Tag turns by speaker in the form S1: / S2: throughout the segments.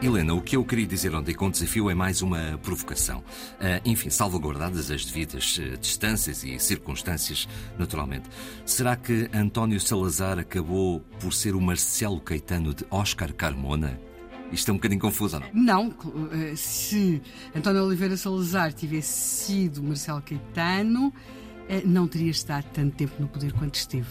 S1: Helena, o que eu queria dizer ontem com o desafio é mais uma provocação. Uh, enfim, salvaguardadas as devidas uh, distâncias e circunstâncias, naturalmente. Será que António Salazar acabou por ser o Marcelo Caetano de Oscar Carmona? Isto é um bocadinho confuso, não?
S2: Não. Eh, se António Oliveira Salazar tivesse sido Marcelo Caetano, não teria estado tanto tempo no poder quanto esteve.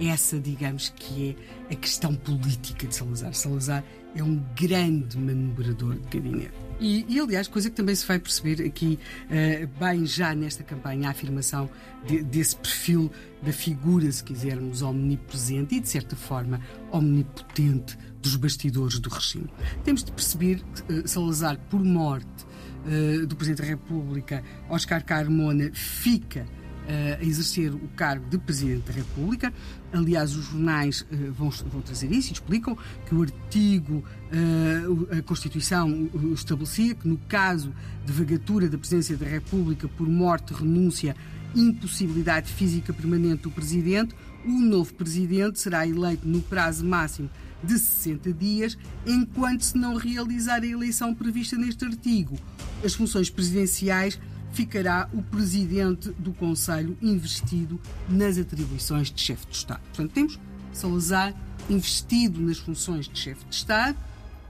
S2: Essa, digamos, que é a questão política de Salazar. Salazar é um grande manobrador de gabinete. E, e, aliás, coisa que também se vai perceber aqui, uh, bem já nesta campanha, a afirmação de, desse perfil da figura, se quisermos, omnipresente e, de certa forma, omnipotente dos bastidores do regime. Temos de perceber uh, Salazar, por morte uh, do Presidente da República, Oscar Carmona, fica a exercer o cargo de Presidente da República. Aliás, os jornais uh, vão, vão, trazer isso e explicam que o artigo, uh, a Constituição estabelecia que, no caso de vagatura da Presidência da República por morte, renúncia, impossibilidade física permanente do Presidente, o novo Presidente será eleito no prazo máximo de 60 dias, enquanto se não realizar a eleição prevista neste artigo. As funções presidenciais ficará o presidente do Conselho investido nas atribuições de chefe de Estado. Portanto, temos Salazar investido nas funções de chefe de Estado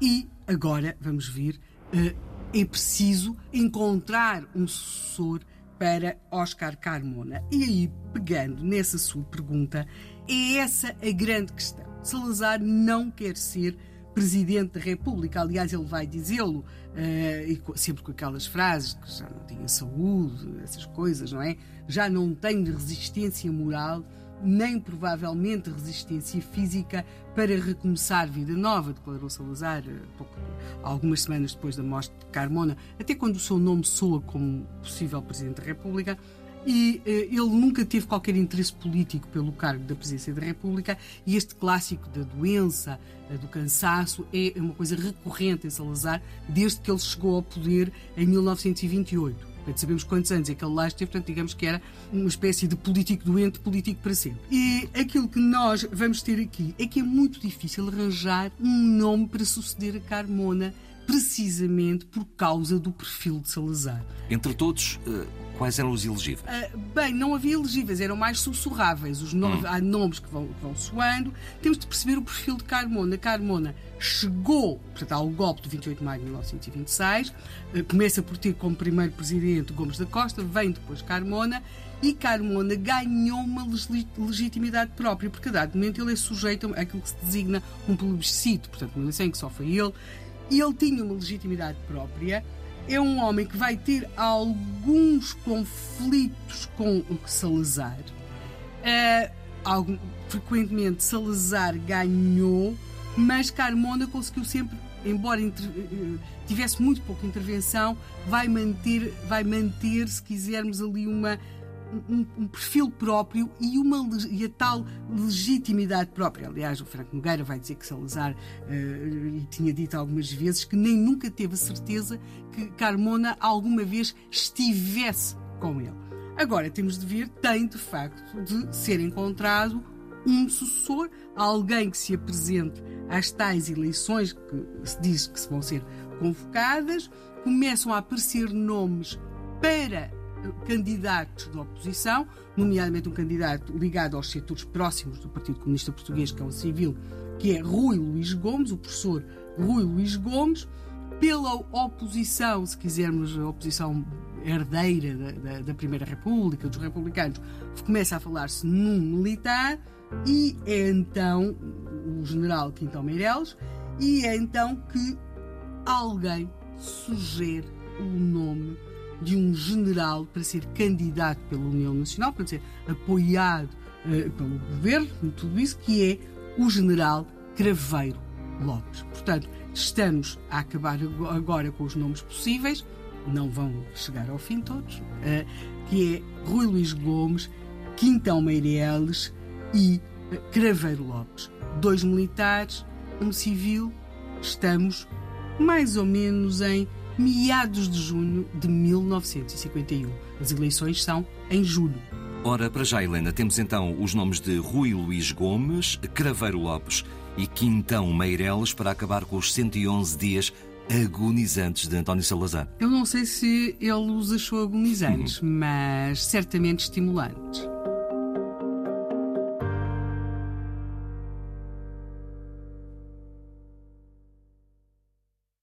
S2: e agora vamos ver, eh, é preciso encontrar um sucessor para Oscar Carmona. E aí, pegando nessa sua pergunta, é essa a grande questão. Salazar não quer ser Presidente da República. Aliás, ele vai dizê-lo, uh, sempre com aquelas frases que já não tinha saúde, essas coisas, não é? Já não tem resistência moral, nem provavelmente resistência física para recomeçar vida nova, declarou Salazar eh, pouco, algumas semanas depois da morte de Carmona, até quando o seu nome soa como possível Presidente da República e eh, ele nunca teve qualquer interesse político pelo cargo da presidência da República e este clássico da doença, eh, do cansaço, é uma coisa recorrente em Salazar desde que ele chegou ao poder em 1928. Portanto, sabemos quantos anos é que ele lá esteve, portanto, digamos que era uma espécie de político doente, político para sempre. E aquilo que nós vamos ter aqui é que é muito difícil arranjar um nome para suceder a Carmona, precisamente por causa do perfil de Salazar.
S1: Entre todos, uh Quais eram os elegíveis? Uh,
S2: bem, não havia elegíveis, eram mais sussurráveis. Os nomes, hum. Há nomes que vão, que vão soando. Temos de perceber o perfil de Carmona. Carmona chegou portanto, ao golpe de 28 de maio de 1926, uh, começa por ter como primeiro presidente Gomes da Costa, vem depois Carmona, e Carmona ganhou uma legitimidade própria, porque a dado momento ele é sujeito àquilo que se designa um plebiscito, portanto, uma eleição que só foi ele, e ele tinha uma legitimidade própria é um homem que vai ter alguns conflitos com o Salazar. Uh, algum, frequentemente Salazar ganhou, mas Carmona conseguiu sempre, embora inter, uh, tivesse muito pouca intervenção, vai manter, vai manter, se quisermos ali uma um, um, perfil próprio e, uma, e a tal legitimidade própria. Aliás, o Franco Nogueira vai dizer que Salazar uh, tinha dito algumas vezes que nem nunca teve a certeza que Carmona alguma vez estivesse com ele. Agora, temos de ver, tem de facto de ser encontrado um sucessor, alguém que se apresente às tais eleições que se diz que vão ser convocadas, começam a aparecer nomes para candidatos da oposição, nomeadamente um candidato ligado aos setores próximos do Partido Comunista Português, que é o civil, que é Rui Luís Gomes, o professor Rui Luís Gomes, pela oposição, se quisermos, a oposição herdeira da, da, da Primeira República, dos republicanos, começa a falar-se num militar, e é então o general Quintão Meireles, e é então que alguém sugere o nome de um general para ser candidato pela União Nacional, para ser apoiado uh, pelo governo, tudo isso, que é o general Craveiro Lopes. Portanto, estamos a acabar agora com os nomes possíveis, não vão chegar ao fim todos, uh, que é Rui Luís Gomes, Quintão Meireles e uh, Craveiro Lopes. Dois militares, um civil, estamos mais ou menos em meados de junho de 1951. As eleições são em julho.
S1: Ora, para já, Helena, temos então os nomes de Rui Luís Gomes, Craveiro Lopes e Quintão Meireles para acabar com os 111 dias agonizantes de António Salazar.
S2: Eu não sei se ele os achou agonizantes, uhum. mas certamente estimulantes.